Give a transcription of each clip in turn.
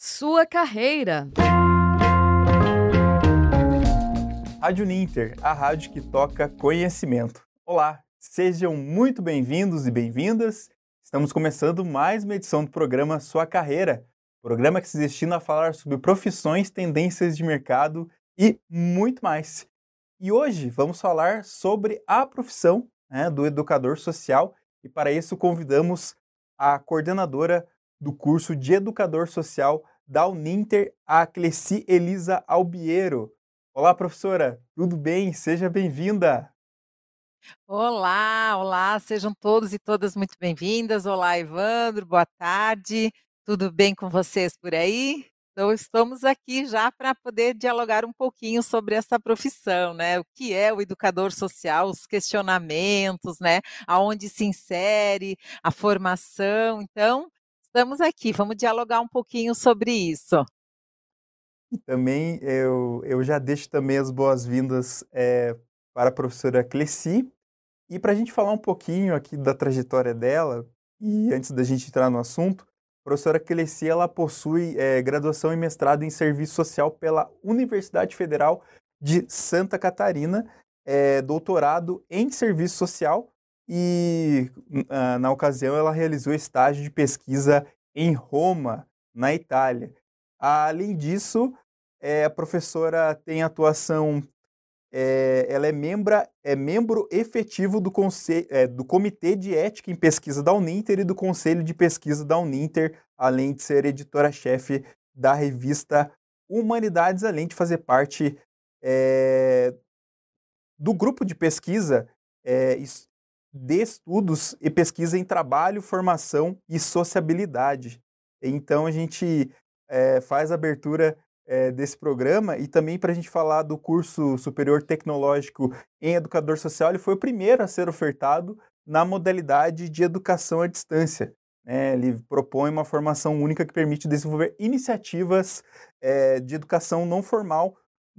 Sua carreira. Rádio Ninter, a rádio que toca conhecimento. Olá, sejam muito bem-vindos e bem-vindas. Estamos começando mais uma edição do programa Sua Carreira, programa que se destina a falar sobre profissões, tendências de mercado e muito mais. E hoje vamos falar sobre a profissão né, do educador social e para isso convidamos a coordenadora do curso de Educador Social da Uninter, a Cleci Elisa Albiero. Olá, professora, tudo bem? Seja bem-vinda. Olá, olá, sejam todos e todas muito bem-vindas. Olá, Evandro, boa tarde. Tudo bem com vocês por aí? Então, estamos aqui já para poder dialogar um pouquinho sobre essa profissão, né? O que é o educador social, os questionamentos, né? Aonde se insere, a formação. Então, estamos aqui, vamos dialogar um pouquinho sobre isso. Também eu, eu já deixo também as boas-vindas é, para a professora Cleci. E para a gente falar um pouquinho aqui da trajetória dela, e antes da gente entrar no assunto, a professora Cleci ela possui é, graduação e mestrado em Serviço Social pela Universidade Federal de Santa Catarina, é, doutorado em Serviço Social e, uh, na ocasião, ela realizou estágio de pesquisa em Roma, na Itália. Além disso, é, a professora tem atuação, é, ela é, membra, é membro efetivo do, é, do Comitê de Ética em Pesquisa da Uninter e do Conselho de Pesquisa da Uninter, além de ser editora-chefe da revista Humanidades, além de fazer parte é, do grupo de pesquisa é, de estudos e pesquisa em trabalho, formação e sociabilidade. Então a gente é, faz a abertura é, desse programa e também para a gente falar do curso superior tecnológico em educador social, ele foi o primeiro a ser ofertado na modalidade de educação à distância. É, ele propõe uma formação única que permite desenvolver iniciativas é, de educação não formal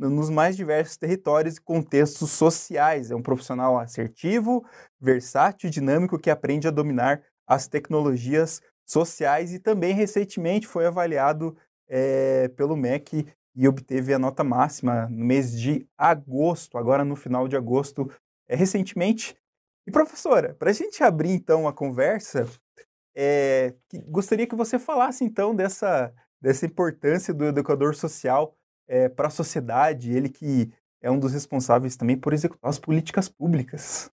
nos mais diversos territórios e contextos sociais. É um profissional assertivo, versátil e dinâmico que aprende a dominar as tecnologias sociais e também recentemente foi avaliado é, pelo MEC e obteve a nota máxima no mês de agosto, agora no final de agosto, é, recentemente. E professora, para a gente abrir então a conversa, é, que, gostaria que você falasse então dessa, dessa importância do educador social é, para a sociedade, ele que é um dos responsáveis também por executar as políticas públicas.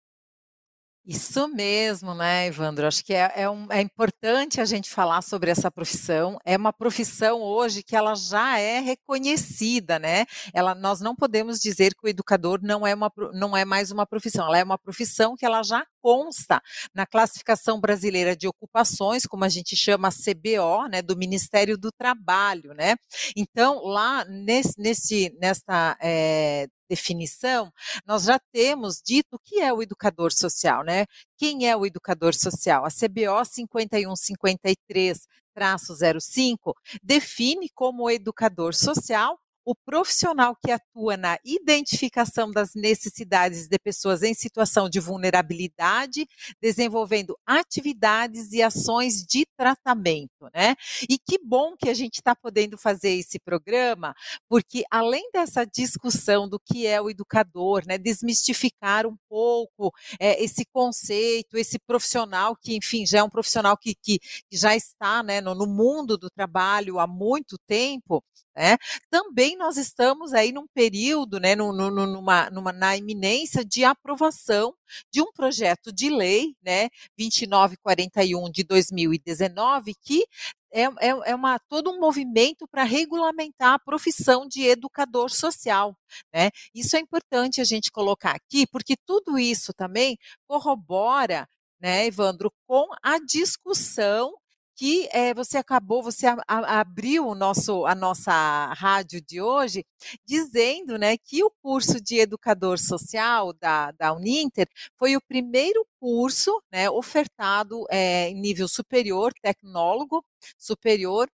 Isso mesmo, né, Evandro? Acho que é, é, um, é, importante a gente falar sobre essa profissão. É uma profissão hoje que ela já é reconhecida, né? Ela, nós não podemos dizer que o educador não é, uma, não é mais uma profissão. Ela é uma profissão que ela já consta na classificação brasileira de ocupações, como a gente chama CBO, né, do Ministério do Trabalho, né? Então, lá nesse, nesse nesta é, definição, nós já temos dito o que é o educador social, né? Quem é o educador social? A CBO 5153 05 define como educador social o profissional que atua na identificação das necessidades de pessoas em situação de vulnerabilidade, desenvolvendo atividades e ações de tratamento, né? E que bom que a gente está podendo fazer esse programa, porque além dessa discussão do que é o educador, né, desmistificar um pouco é, esse conceito, esse profissional que, enfim, já é um profissional que, que, já está né, no, no mundo do trabalho há muito tempo, né? Também nós estamos aí num período, né, no, no, numa, numa, na iminência de aprovação de um projeto de lei, né, 2941 de 2019, que é, é, é, uma, todo um movimento para regulamentar a profissão de educador social. Né? Isso é importante a gente colocar aqui, porque tudo isso também corrobora né, Evandro, com a discussão que é, você acabou, você a, a, abriu o nosso, a nossa rádio de hoje dizendo né, que o curso de educador social da, da Uninter foi o primeiro curso né, ofertado é, em nível superior, tecnólogo superior,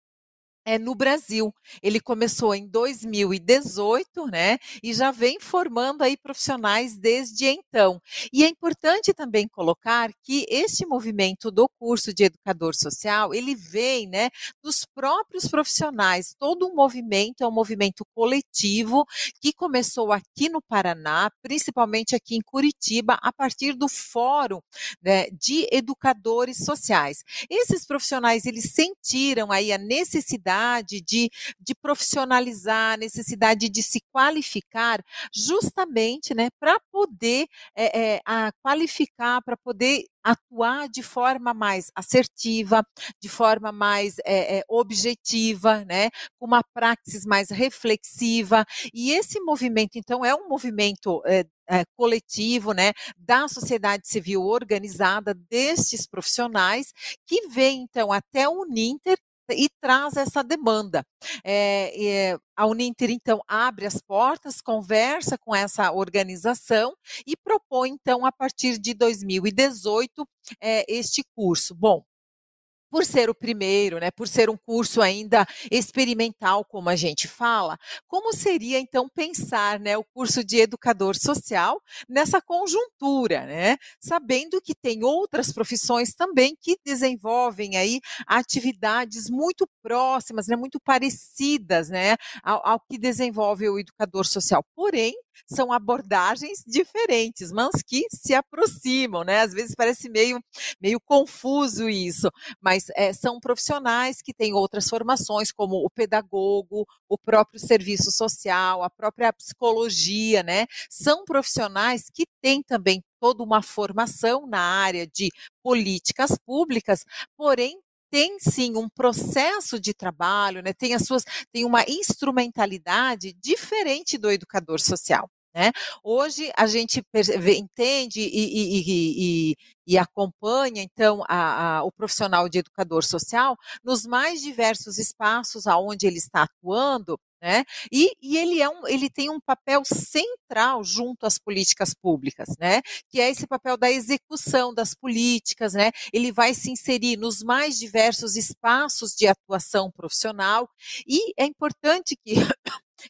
é no Brasil. Ele começou em 2018, né? E já vem formando aí profissionais desde então. E é importante também colocar que este movimento do curso de educador social, ele vem, né, dos próprios profissionais. Todo um movimento é um movimento coletivo que começou aqui no Paraná, principalmente aqui em Curitiba, a partir do Fórum né, de Educadores Sociais. Esses profissionais, eles sentiram aí a necessidade necessidade de, de profissionalizar, necessidade de se qualificar, justamente né, para poder é, é, a qualificar, para poder atuar de forma mais assertiva, de forma mais é, objetiva, né, com uma praxis mais reflexiva. E esse movimento, então, é um movimento é, é, coletivo, né, da sociedade civil organizada destes profissionais que vem então até o Uninter e traz essa demanda. É, é, a Uninter, então, abre as portas, conversa com essa organização e propõe, então, a partir de 2018, é, este curso. Bom, por ser o primeiro, né, por ser um curso ainda experimental, como a gente fala, como seria então pensar, né, o curso de educador social nessa conjuntura, né, sabendo que tem outras profissões também que desenvolvem aí atividades muito próximas, né, muito parecidas, né, ao, ao que desenvolve o educador social. Porém, são abordagens diferentes, mas que se aproximam, né? Às vezes parece meio, meio confuso isso, mas é, são profissionais que têm outras formações, como o pedagogo, o próprio serviço social, a própria psicologia, né? São profissionais que têm também toda uma formação na área de políticas públicas, porém tem sim um processo de trabalho, né? tem as suas, tem uma instrumentalidade diferente do educador social. Né? Hoje a gente entende e, e, e, e acompanha então a, a, o profissional de educador social nos mais diversos espaços aonde ele está atuando, né? E, e, ele, é um, ele tem um papel central junto às políticas públicas, né? Que é esse papel da execução das políticas, né? Ele vai se inserir nos mais diversos espaços de atuação profissional e é importante que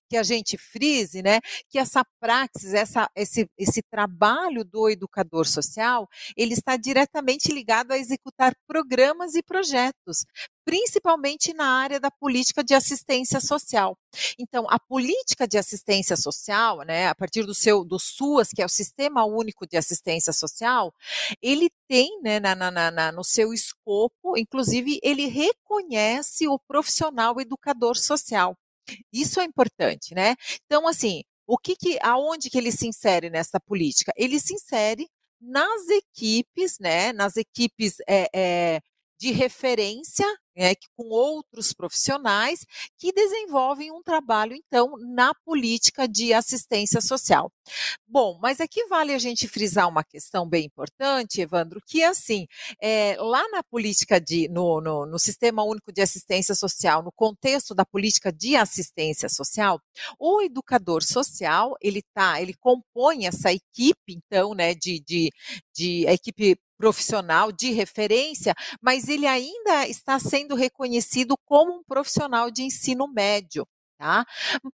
que a gente frise, né, que essa praxis, essa, esse, esse trabalho do educador social, ele está diretamente ligado a executar programas e projetos, principalmente na área da política de assistência social. Então, a política de assistência social, né, a partir do seu do SUAS, que é o Sistema Único de Assistência Social, ele tem, né, na, na, na, no seu escopo, inclusive, ele reconhece o profissional educador social. Isso é importante, né? Então, assim, o que, que aonde que ele se insere nessa política? Ele se insere nas equipes, né? Nas equipes é, é, de referência, né, com outros profissionais que desenvolvem um trabalho, então, na política de assistência social. Bom, mas aqui vale a gente frisar uma questão bem importante, Evandro, que é assim, é, lá na política de, no, no, no Sistema Único de Assistência Social, no contexto da política de assistência social, o educador social, ele tá, ele compõe essa equipe, então, né, de, de, de a equipe profissional de referência, mas ele ainda está sendo reconhecido como um profissional de ensino médio. Tá?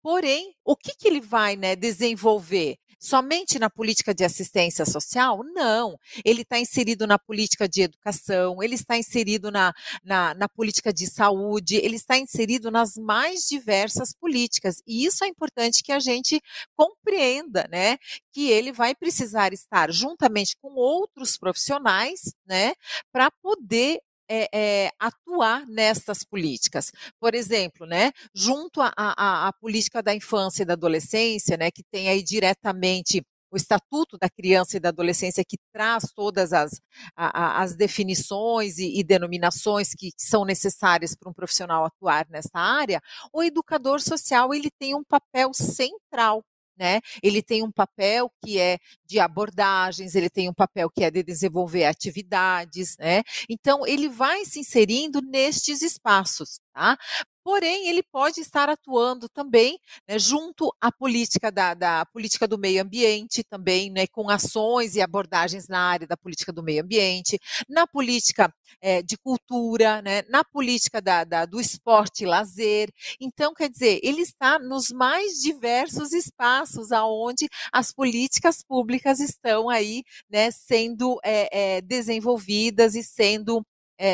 Porém, o que, que ele vai né, desenvolver? Somente na política de assistência social? Não. Ele está inserido na política de educação, ele está inserido na, na, na, política de saúde, ele está inserido nas mais diversas políticas. E isso é importante que a gente compreenda, né? Que ele vai precisar estar juntamente com outros profissionais, né? Para poder é, é, atuar nestas políticas. Por exemplo, né, junto à política da infância e da adolescência, né, que tem aí diretamente o Estatuto da Criança e da Adolescência, que traz todas as, a, as definições e, e denominações que, são necessárias para um profissional atuar nessa área, o educador social ele tem um papel central né? Ele tem um papel que é de abordagens, ele tem um papel que é de desenvolver atividades, né? Então ele vai se inserindo nestes espaços, tá? Porém ele pode estar atuando também né, junto à política da, da, política do meio ambiente também, né, com ações e abordagens na área da política do meio ambiente, na política é, de cultura, né, na política da, da, do esporte e lazer. Então, quer dizer, ele está nos mais diversos espaços aonde as políticas públicas estão aí, né, sendo é, é, desenvolvidas e sendo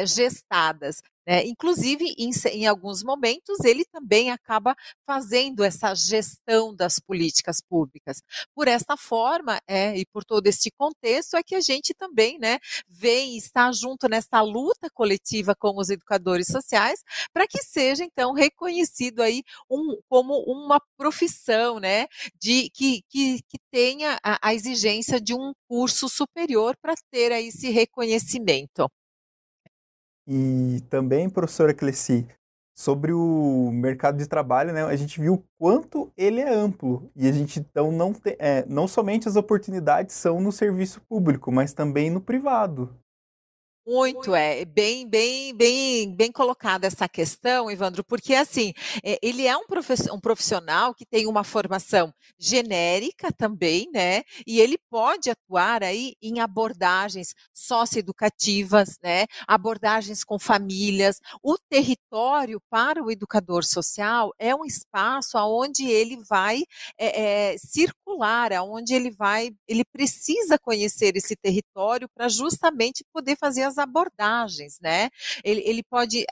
gestadas. É, inclusive, em, em, alguns momentos, ele também acaba fazendo essa gestão das políticas públicas. Por esta forma, é, e por todo este contexto, é que a gente também né, vem e está junto nessa luta coletiva com os educadores sociais, para que seja, então, reconhecido aí um, como uma profissão, né, de, que, que, que tenha a, a exigência de um curso superior para ter aí esse reconhecimento. E também, professora Cleci, sobre o mercado de trabalho, né, a gente viu o quanto ele é amplo. E a gente então não tem, é, não somente as oportunidades são no serviço público, mas também no privado. Muito, é bem, bem, bem, bem colocada essa questão, Evandro, porque assim, é, ele é um profissional que tem uma formação genérica também, né? E ele pode atuar aí em abordagens socioeducativas, né? Abordagens com famílias. O território para o educador social é um espaço aonde ele vai é, é, circular, aonde ele vai, ele precisa conhecer esse território para justamente poder fazer as abordagens, né? Ele, ele pode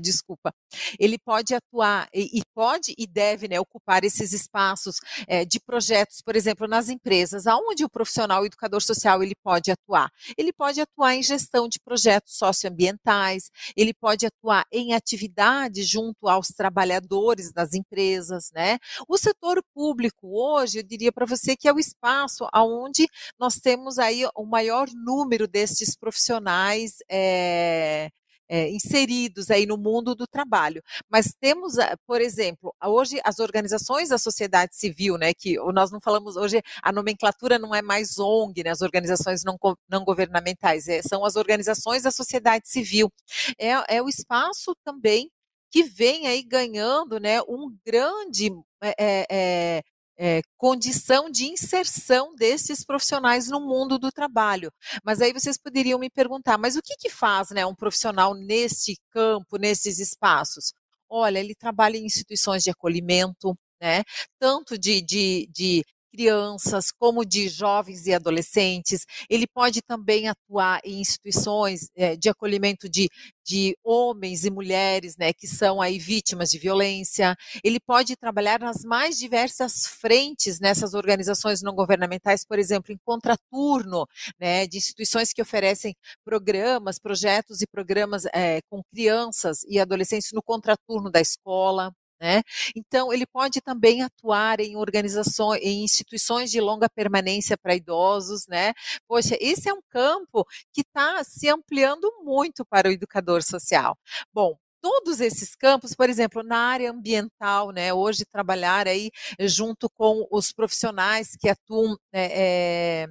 desculpa, ele pode atuar e, e, pode e deve né, ocupar esses espaços é, de projetos, por exemplo, nas empresas, aonde o profissional o educador social ele pode atuar. Ele pode atuar em gestão de projetos socioambientais, ele pode atuar em atividades junto aos trabalhadores das empresas, né? O setor público hoje, eu diria para você que é o espaço aonde nós temos aí o maior número destes profissionais é, é, inseridos aí no mundo do trabalho. Mas temos, eh, por exemplo, hoje as organizações da sociedade civil, né, que nós não falamos hoje, a nomenclatura não é mais ONG, né, as organizações não, não governamentais, é, são as organizações da sociedade civil. É, é o espaço também que vem aí ganhando, né, um grande é, é, é, condição de inserção desses profissionais no mundo do trabalho. Mas aí vocês poderiam me perguntar, mas o que, que faz né, um profissional nesse campo, nesses espaços? Olha, ele trabalha em instituições de acolhimento, né? Tanto de, de, de crianças, como de jovens e adolescentes. Ele pode também atuar em instituições é, de acolhimento de, de homens e mulheres, né, que são aí vítimas de violência. Ele pode trabalhar nas mais diversas frentes nessas organizações não governamentais, por exemplo, em contraturno, né, de instituições que oferecem programas, projetos e programas é, com crianças e adolescentes no contraturno da escola. Né? Então, ele pode também atuar em organizações, em instituições de longa permanência para idosos, né? Poxa, esse é um campo que está se ampliando muito para o educador social. Bom, todos esses campos, por exemplo, na área ambiental, né, hoje trabalhar aí junto com os profissionais que atuam é,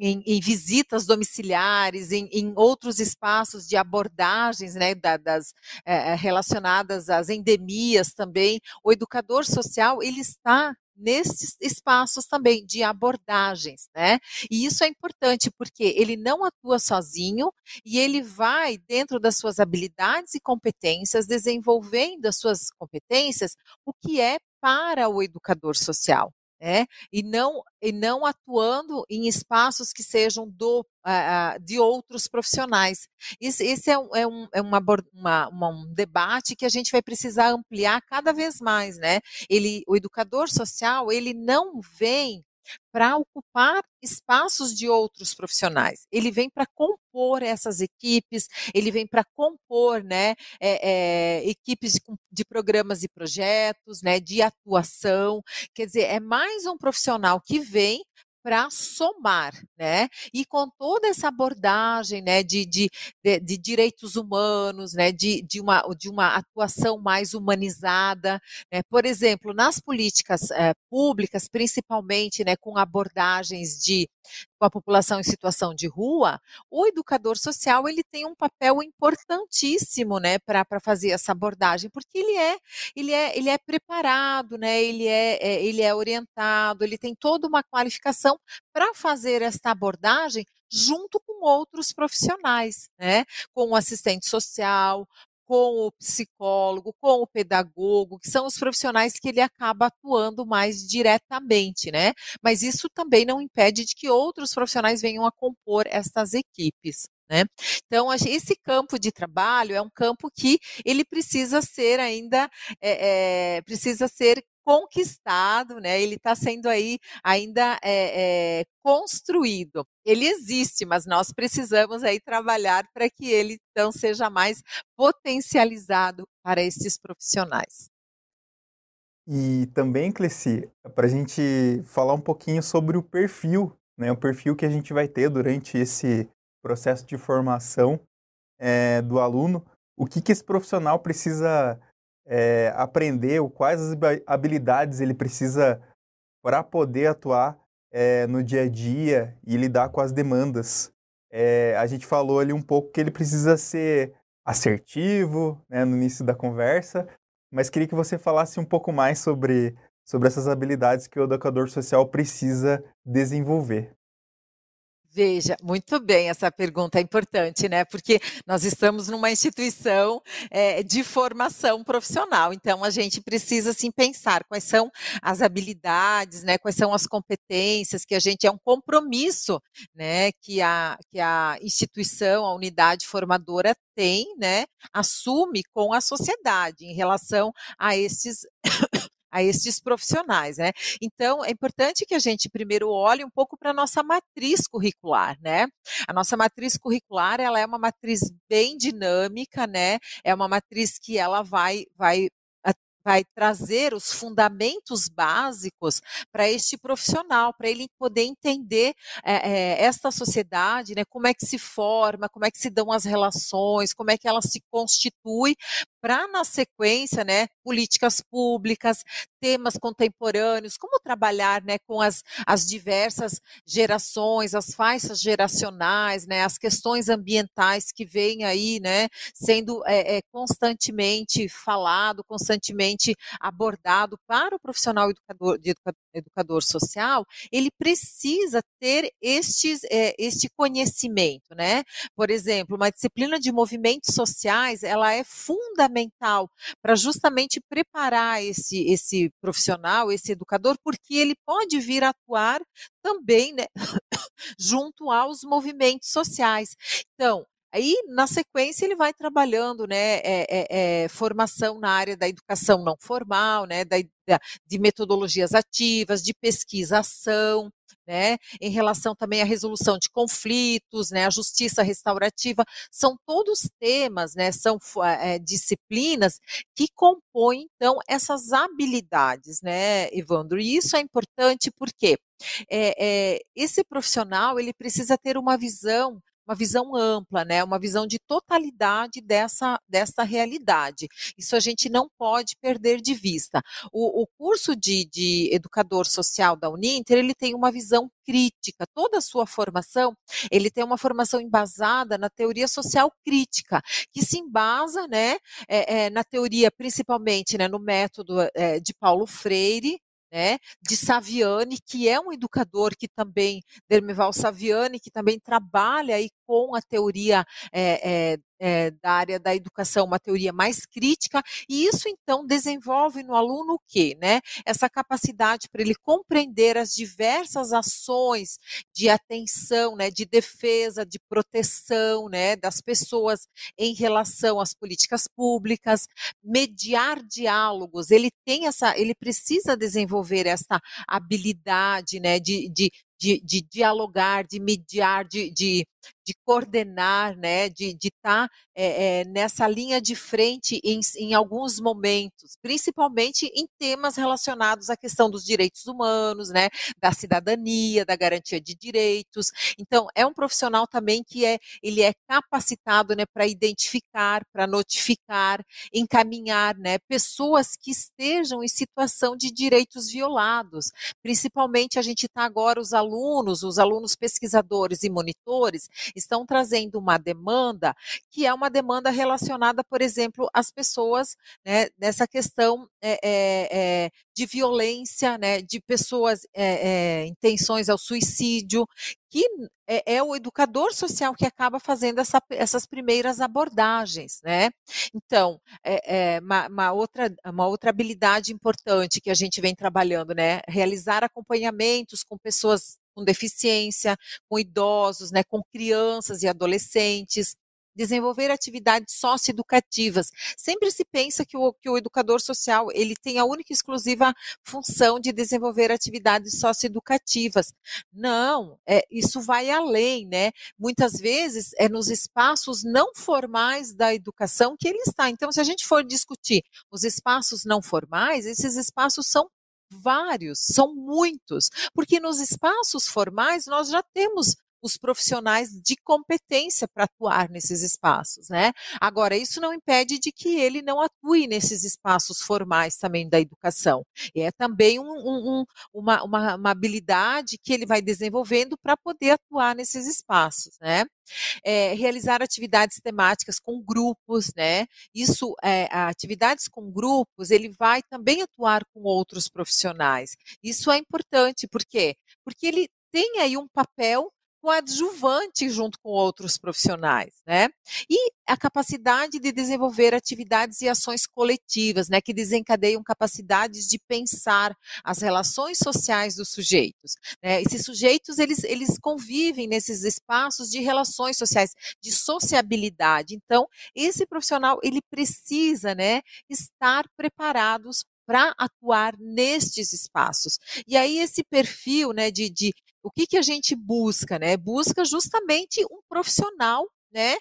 em, em, visitas domiciliares, em, em, outros espaços de abordagens né, da, das, é, relacionadas às endemias também, o educador social ele está nesses espaços também de abordagens, né? E isso é importante porque ele não atua sozinho e ele vai dentro das suas habilidades e competências desenvolvendo as suas competências, o que é para o educador social né? E não e não atuando em espaços que sejam do de outros profissionais. Esse, esse é, um, é, um, é uma, uma, um debate que a gente vai precisar ampliar cada vez mais, né? Ele, o educador social, ele não vem para ocupar espaços de outros profissionais. Ele vem para compor essas equipes, ele vem para compor né, é, é, equipes de, de, programas e projetos, né, de atuação. Quer dizer, é mais um profissional que vem para somar, né? E com toda essa abordagem, né, de, de, de, de direitos humanos, né, de, de, uma, de uma atuação mais humanizada, né? Por exemplo, nas políticas é, públicas, principalmente, né, com abordagens de com a população em situação de rua, o educador social ele tem um papel importantíssimo, né, para fazer essa abordagem, porque ele é ele é ele é preparado, né, ele é, é ele é orientado, ele tem toda uma qualificação para fazer esta abordagem junto com outros profissionais, né? Com o assistente social, com o psicólogo, com o pedagogo, que são os profissionais que ele acaba atuando mais diretamente, né? Mas isso também não impede de que outros profissionais venham a compor estas equipes. Né? Então, esse campo de trabalho é um campo que ele precisa ser ainda, é, é, precisa ser conquistado, né? Ele está sendo aí ainda é, é, construído. Ele existe, mas nós precisamos aí trabalhar para que ele então seja mais potencializado para esses profissionais. E também, Cleci, para a gente falar um pouquinho sobre o perfil, né? O perfil que a gente vai ter durante esse processo de formação é, do aluno. O que, que esse profissional precisa é, aprender, quais as habilidades ele precisa para poder atuar é, no dia a dia e lidar com as demandas. É, a gente falou ali um pouco que ele precisa ser assertivo né, no início da conversa, mas queria que você falasse um pouco mais sobre, sobre essas habilidades que o educador social precisa desenvolver. Veja, muito bem, essa pergunta é importante, né? Porque nós estamos numa instituição é, de formação profissional, então a gente precisa sim pensar quais são as habilidades, né? Quais são as competências que a gente é um compromisso, né? Que a, que a instituição, a unidade formadora tem, né? Assume com a sociedade em relação a esses a estes profissionais, né? Então, é importante que a gente primeiro olhe um pouco para a nossa matriz curricular, né? A nossa matriz curricular, ela é uma matriz bem dinâmica, né? É uma matriz que ela vai, vai vai trazer os fundamentos básicos para este profissional, para ele poder entender é, é, esta sociedade, né, como é que se forma, como é que se dão as relações, como é que ela se constitui, para na sequência, né, políticas públicas, temas contemporâneos, como trabalhar, né, com as, as diversas gerações, as faixas geracionais, né, as questões ambientais que vêm aí, né, sendo é, é, constantemente falado, constantemente abordado para o profissional educador, de educador, educador social, ele precisa ter estes, é, este conhecimento, né? Por exemplo, uma disciplina de movimentos sociais, ela é fundamental para justamente preparar esse, esse profissional, esse educador, porque ele pode vir atuar também, né, junto aos movimentos sociais. Então, Aí, na sequência, ele vai trabalhando, né, é, é, é, formação na área da educação não formal, né, da, da, de metodologias ativas, de pesquisação, né, em relação também à resolução de conflitos, né, a justiça restaurativa, são todos temas, né, são é, disciplinas que compõem, então, essas habilidades, né, Evandro, e isso é importante porque é, é, esse profissional, ele precisa ter uma visão uma visão ampla, né, uma visão de totalidade dessa, dessa realidade. Isso a gente não pode perder de vista. O, o curso de, de educador social da Uninter, ele tem uma visão crítica. Toda a sua formação, ele tem uma formação embasada na teoria social crítica, que se embasa, né, é, é, na teoria, principalmente, né, no método é, de Paulo Freire, né, de Saviani, que é um educador que também, Dermeval Saviani, que também trabalha aí com a teoria é, é, é, da área da educação, uma teoria mais crítica, e isso então desenvolve no aluno o quê? Né? Essa capacidade para ele compreender as diversas ações de atenção, né, de defesa, de proteção né, das pessoas em relação às políticas públicas, mediar diálogos, ele tem essa, ele precisa desenvolver essa habilidade né, de, de, de, de dialogar, de mediar, de, de de coordenar, né, de estar tá, é, é, nessa linha de frente em, em alguns momentos, principalmente em temas relacionados à questão dos direitos humanos, né, da cidadania, da garantia de direitos. Então, é um profissional também que é, ele é capacitado, né, para identificar, para notificar, encaminhar, né, pessoas que estejam em situação de direitos violados. Principalmente a gente está agora os alunos, os alunos pesquisadores e monitores estão trazendo uma demanda que é uma demanda relacionada, por exemplo, às pessoas né, nessa questão é, é, de violência, né, de pessoas é, intenções ao suicídio, que é, é, o educador social que acaba fazendo essa, essas primeiras abordagens, né? Então, é, é uma, uma, outra, uma outra habilidade importante que a gente vem trabalhando, né? Realizar acompanhamentos com pessoas com deficiência, com idosos, né, com crianças e adolescentes, desenvolver atividades socioeducativas. Sempre se pensa que o, que o educador social ele tem a única e exclusiva função de desenvolver atividades socioeducativas. Não, é, isso vai além, né? Muitas vezes é nos espaços não formais da educação que ele está. Então, se a gente for discutir os espaços não formais, esses espaços são vários, são muitos, porque nos espaços formais nós já temos os profissionais de competência para atuar nesses espaços, né? Agora, isso não impede de que ele não atue nesses espaços formais também da educação. E é também um, um, uma, uma, uma habilidade que ele vai desenvolvendo para poder atuar nesses espaços, né? É, realizar atividades temáticas com grupos, né? Isso, é, atividades com grupos, ele vai também atuar com outros profissionais. Isso é importante, por quê? Porque ele tem aí um papel coadjuvante junto com outros profissionais, né? E a capacidade de desenvolver atividades e ações coletivas, né, que desencadeiam capacidades de pensar as relações sociais dos sujeitos. Né? Esses sujeitos eles, eles convivem nesses espaços de relações sociais, de sociabilidade. Então, esse profissional ele precisa, né, estar preparados para atuar nestes espaços. E aí esse perfil, né, de, de o que, que a gente busca, né? Busca justamente um profissional né,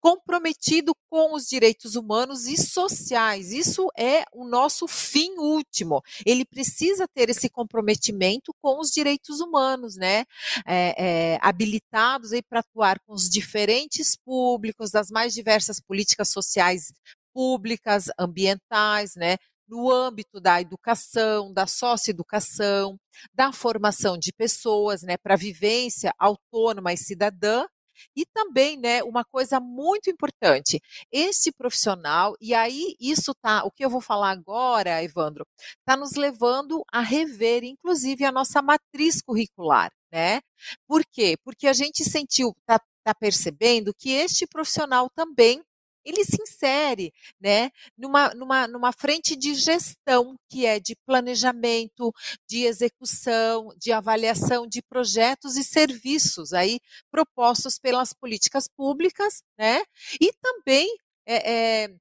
comprometido com os direitos humanos e sociais. Isso é o nosso fim último. Ele precisa ter esse comprometimento com os direitos humanos, né, é, é, habilitados para atuar com os diferentes públicos das mais diversas políticas sociais públicas, ambientais, né, no âmbito da educação, da socioeducação, da formação de pessoas, né, para vivência autônoma e cidadã, e também, né, uma coisa muito importante, esse profissional, e aí isso tá, o que eu vou falar agora, Evandro, está nos levando a rever, inclusive, a nossa matriz curricular, né? Por quê? Porque a gente sentiu, está tá percebendo que este profissional também ele se insere né, numa, numa, numa frente de gestão, que é de planejamento, de execução, de avaliação de projetos e serviços aí propostos pelas políticas públicas, né? E também é, é,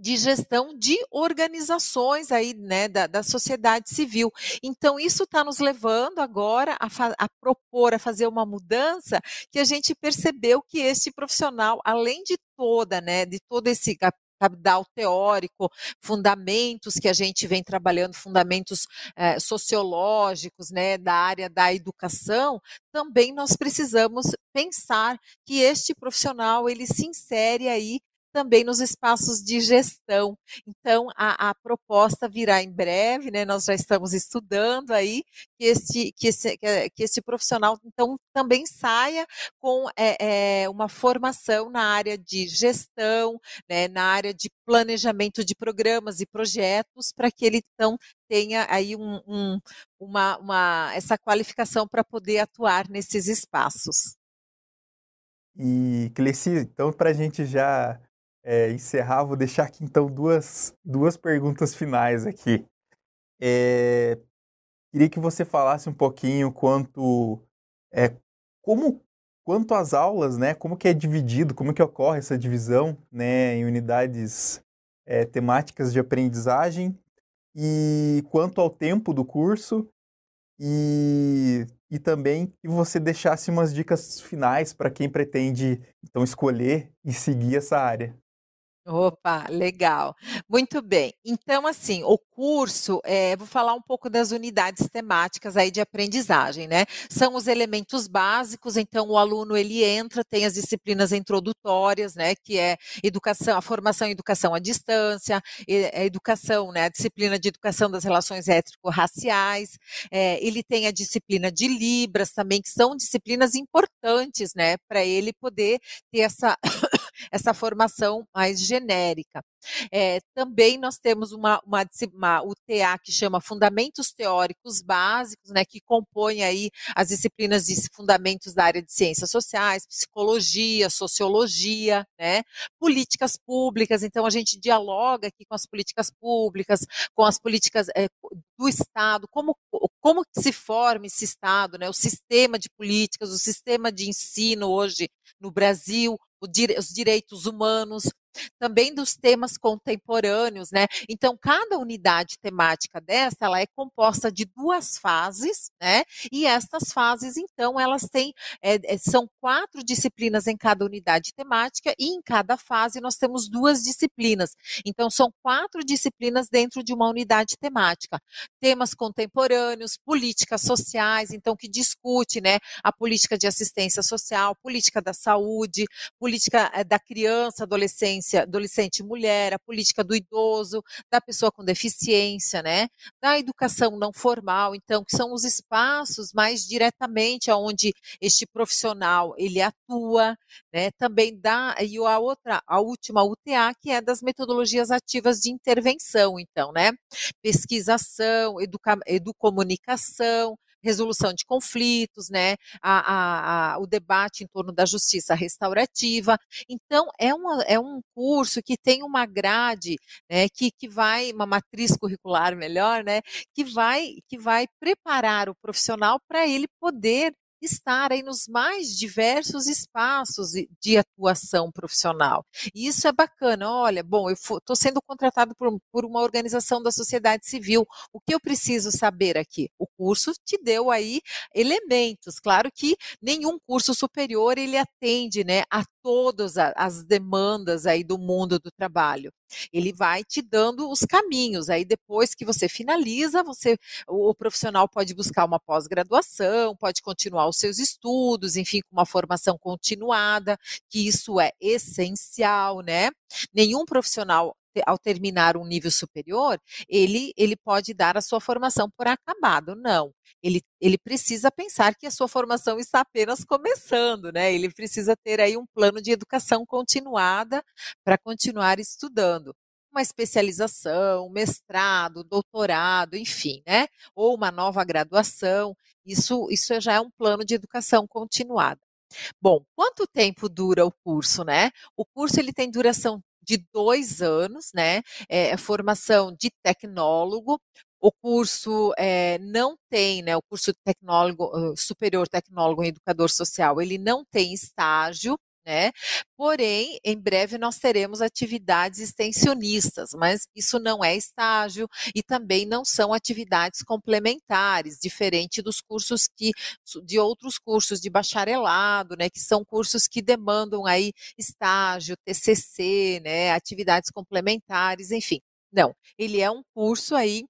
de gestão de organizações aí, né, da, da sociedade civil. Então, isso está nos levando agora a, a, propor, a fazer uma mudança que a gente percebeu que esse profissional, além de toda, né, de todo esse capital teórico, fundamentos que a gente vem trabalhando, fundamentos eh, sociológicos, né, da área da educação, também nós precisamos pensar que este profissional ele se insere aí também nos espaços de gestão. Então, a, a, proposta virá em breve, né? Nós já estamos estudando aí que esse, que esse, que esse profissional, então, também saia com é, é, uma formação na área de gestão, né? na área de planejamento de programas e projetos, para que ele, então, tenha aí um, um, uma, uma, essa qualificação para poder atuar nesses espaços. E, Cleci, então, para a gente já é, encerrar, vou deixar aqui então duas, duas perguntas finais aqui. É, queria que você falasse um pouquinho quanto é, como quanto às aulas, né? Como que é dividido, como que ocorre essa divisão, né, em unidades é, temáticas de aprendizagem e quanto ao tempo do curso e, e também que você deixasse umas dicas finais para quem pretende então escolher e seguir essa área. Opa, legal. Muito bem. Então, assim, o curso, eh, vou falar um pouco das unidades temáticas aí de aprendizagem, né? São os elementos básicos, então o aluno ele entra, tem as disciplinas introdutórias, né? Que é educação, a formação em educação à distância, a educação, né? A disciplina de educação das relações étnico-raciais. Eh, ele tem a disciplina de Libras também, que são disciplinas importantes, né? Para ele poder ter essa essa formação mais genérica. É, também nós temos uma, uma, uma UTA que chama Fundamentos Teóricos Básicos, né, que compõe aí as disciplinas de fundamentos da área de ciências sociais, psicologia, sociologia, né, políticas públicas. Então a gente dialoga aqui com as políticas públicas, com as políticas é, do Estado, como como se forma esse Estado, né, o sistema de políticas, o sistema de ensino hoje no Brasil, os direitos humanos, também dos temas contemporâneos, né? Então, cada unidade temática dessa, ela é composta de duas fases, né? E estas fases, então, elas têm, é, são quatro disciplinas em cada unidade temática e em cada fase nós temos duas disciplinas. Então, são quatro disciplinas dentro de uma unidade temática. Temas contemporâneos, políticas sociais, então, que discute, né? A política de assistência social, política da saúde, política da criança, adolescente, adolescência, adolescente mulher, a política do idoso, da pessoa com deficiência, né? Da educação não formal, então, que são os espaços mais diretamente aonde este profissional ele atua, né? Também dá e a outra, a última UTA, que é das metodologias ativas de intervenção, então, né? Pesquisação, educa, educomunicação, resolução de conflitos, né, a, a, a, o debate em torno da justiça restaurativa. Então, é, uma, é um curso que tem uma grade, né, que, que vai, uma matriz curricular melhor, né, que vai, que vai preparar o profissional para ele poder estar aí nos mais diversos espaços de atuação profissional. E isso é bacana. Olha, bom, eu estou sendo contratado por, por, uma organização da sociedade civil. O que eu preciso saber aqui? O curso te deu aí elementos. Claro que nenhum curso superior ele atende, né, a todas as demandas aí do mundo do trabalho. Ele vai te dando os caminhos. Aí depois que você finaliza, você o, profissional pode buscar uma pós-graduação, pode continuar os seus estudos, enfim, com uma formação continuada, que isso é essencial, né? Nenhum profissional ao terminar um nível superior, ele, ele pode dar a sua formação por acabado. Não. Ele, ele precisa pensar que a sua formação está apenas começando, né? Ele precisa ter aí um plano de educação continuada para continuar estudando. Uma especialização, mestrado, doutorado, enfim, né? Ou uma nova graduação. Isso, isso já é um plano de educação continuada. Bom, quanto tempo dura o curso, né? O curso ele tem duração de dois anos, né? É, formação de tecnólogo. O curso é, não tem, né? O curso tecnólogo, superior tecnólogo em educador social, ele não tem estágio, né? Porém, em breve nós teremos atividades extensionistas, mas isso não é estágio e também não são atividades complementares, diferente dos cursos que de outros cursos de bacharelado, né, que são cursos que demandam aí estágio, TCC, né, atividades complementares, enfim. Não, ele é um curso aí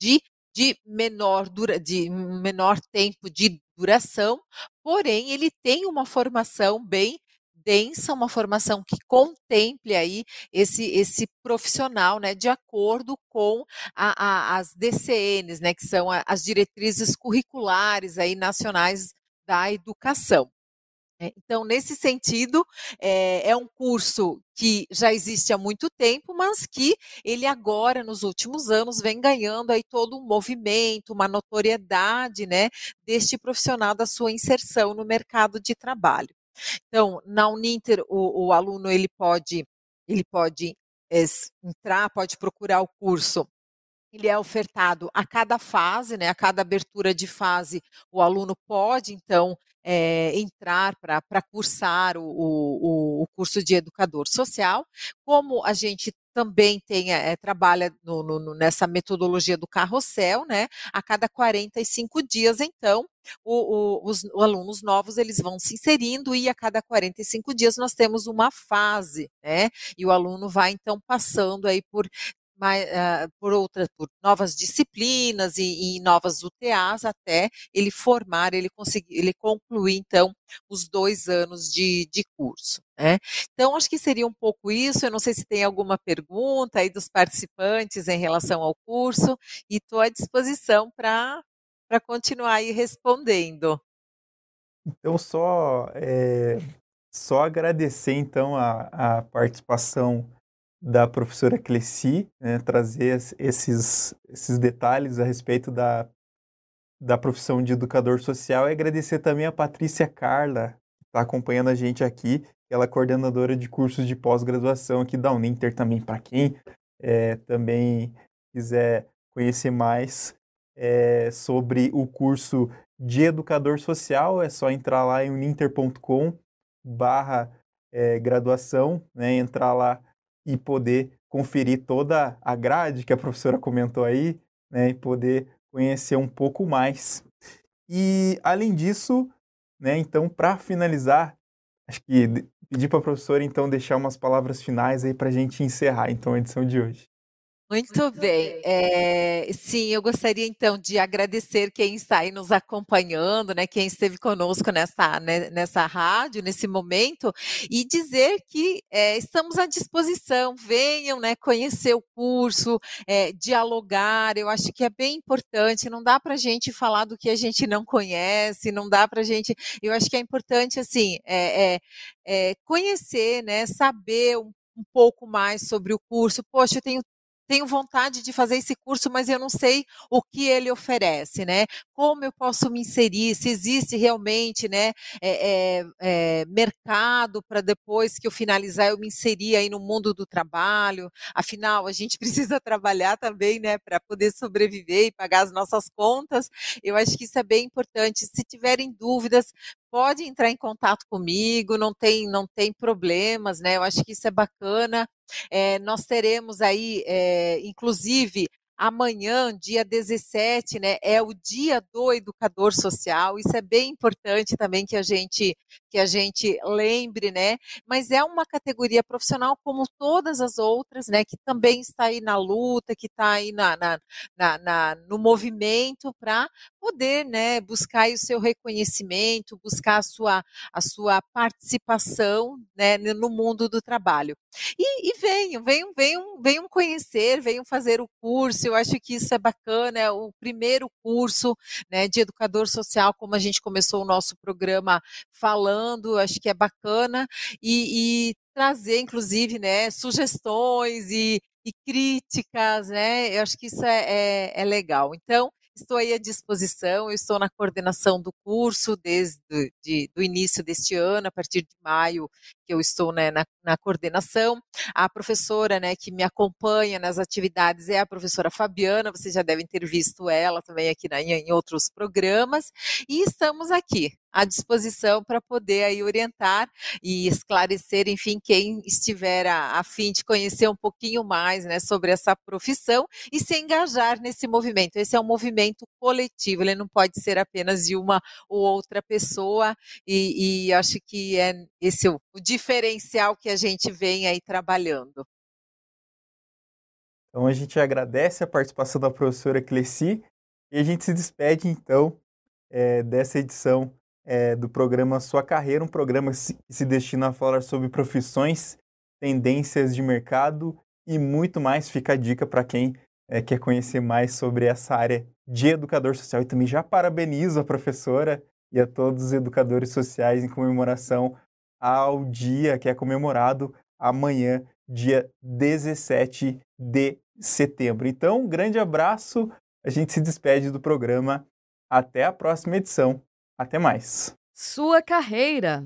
de de menor dura, de menor tempo de duração, porém ele tem uma formação bem densa, uma formação que contemple aí esse, esse profissional, né, de acordo com a, a, as DCNs, né, que são as diretrizes curriculares aí nacionais da educação. É, então, nesse sentido, é, é, um curso que já existe há muito tempo, mas que ele agora, nos últimos anos, vem ganhando aí todo um movimento, uma notoriedade, né, deste profissional da sua inserção no mercado de trabalho. Então, na Uninter, o, o aluno ele pode, ele pode é, entrar, pode procurar o curso ele é ofertado a cada fase, né, a cada abertura de fase, o aluno pode, então, é, entrar para cursar o, o, o, curso de educador social. Como a gente também tem, é, trabalha no, no, nessa metodologia do carrossel, né? A cada 45 dias, então, o, o, os alunos novos eles vão se inserindo e a cada 45 dias nós temos uma fase, né? E o aluno vai então passando aí por mais, uh, ah, por outras, por novas disciplinas e, e, novas UTAs até ele formar, ele conseguir, ele concluir então os dois anos de, de curso. Né? Então acho que seria um pouco isso. Eu não sei se tem alguma pergunta aí dos participantes em relação ao curso e estou à disposição para para continuar aí respondendo. Então só é, só agradecer então a, a participação da professora Cleci, né, trazer esses, esses detalhes a respeito da, da profissão de educador social e agradecer também a Patrícia Carla, que está acompanhando a gente aqui, ela é coordenadora de cursos de pós-graduação aqui da Uninter também, para quem é, também quiser conhecer mais é, sobre o curso de educador social, é só entrar lá em uninter.com barra é, graduação, né, entrar lá e poder conferir toda a grade que a professora comentou aí, né, e poder conhecer um pouco mais. E além disso, né, então para finalizar, acho que pedir para a professora então deixar umas palavras finais aí para a gente encerrar então a edição de hoje. Muito bem. É, sim, eu gostaria então de agradecer quem está aí nos acompanhando, né, quem esteve conosco nessa, né, nessa rádio, nesse momento, e dizer que é, estamos à disposição. Venham né, conhecer o curso, é, dialogar. Eu acho que é bem importante. Não dá para a gente falar do que a gente não conhece, não dá para a gente. Eu acho que é importante assim conhecer, né, saber um um pouco mais sobre o curso. Poxa, eu tenho tenho vontade de fazer esse curso, mas eu não sei o que ele oferece, né? Como eu posso me inserir? Se existe realmente, né, é, é, é, mercado para depois que eu finalizar eu me inserir aí no mundo do trabalho. Afinal, a gente precisa trabalhar também, né, para poder sobreviver e pagar as nossas contas. Eu acho que isso é bem importante. Se tiverem dúvidas, pode entrar em contato comigo, não tem, não tem problemas, né? Eu acho que isso é bacana. É, nós teremos aí, é, inclusive, amanhã, dia 17, né, é o dia do educador social. Isso é bem importante também que a gente que a gente lembre, né? Mas é uma categoria profissional como todas as outras, né, que também está aí na luta, que está aí na, na, na, na no movimento para poder, né, buscar o seu reconhecimento, buscar a sua a sua participação, né, no mundo do trabalho. E, e venham, venham, venham, venham conhecer, venham fazer o curso. Eu acho que isso é bacana. É o primeiro curso, né, de educador social, como a gente começou o nosso programa falando. Acho que é bacana e, e trazer, inclusive, né, sugestões e, e críticas, né? Eu acho que isso é, é, é legal. Então, Estou aí à disposição, eu estou na coordenação do curso desde de, do início deste ano, a partir de maio que eu estou né, na, na, coordenação. A professora né, que me acompanha nas atividades é a professora Fabiana, vocês já devem ter visto ela também aqui na, em outros programas. E estamos aqui à disposição para poder aí orientar e esclarecer, enfim, quem estiver a, a fim de conhecer um pouquinho mais né, sobre essa profissão e se engajar nesse movimento. Esse é um movimento coletivo, ele não pode ser apenas de uma ou outra pessoa, e, e acho que é esse o, o diferencial que a gente vem aí trabalhando. Então a gente agradece a participação da professora Cleci e a gente se despede então é, dessa edição é, do programa Sua Carreira, um programa que se, destina a falar sobre profissões, tendências de mercado e muito mais. Fica a dica para quem é, quer conhecer mais sobre essa área de educador social. E também já parabenizo a professora e a todos os educadores sociais em comemoração ao dia que é comemorado amanhã, dia 17 de setembro. Então, um grande abraço. A gente se despede do programa. Até a próxima edição. Até mais. Sua carreira.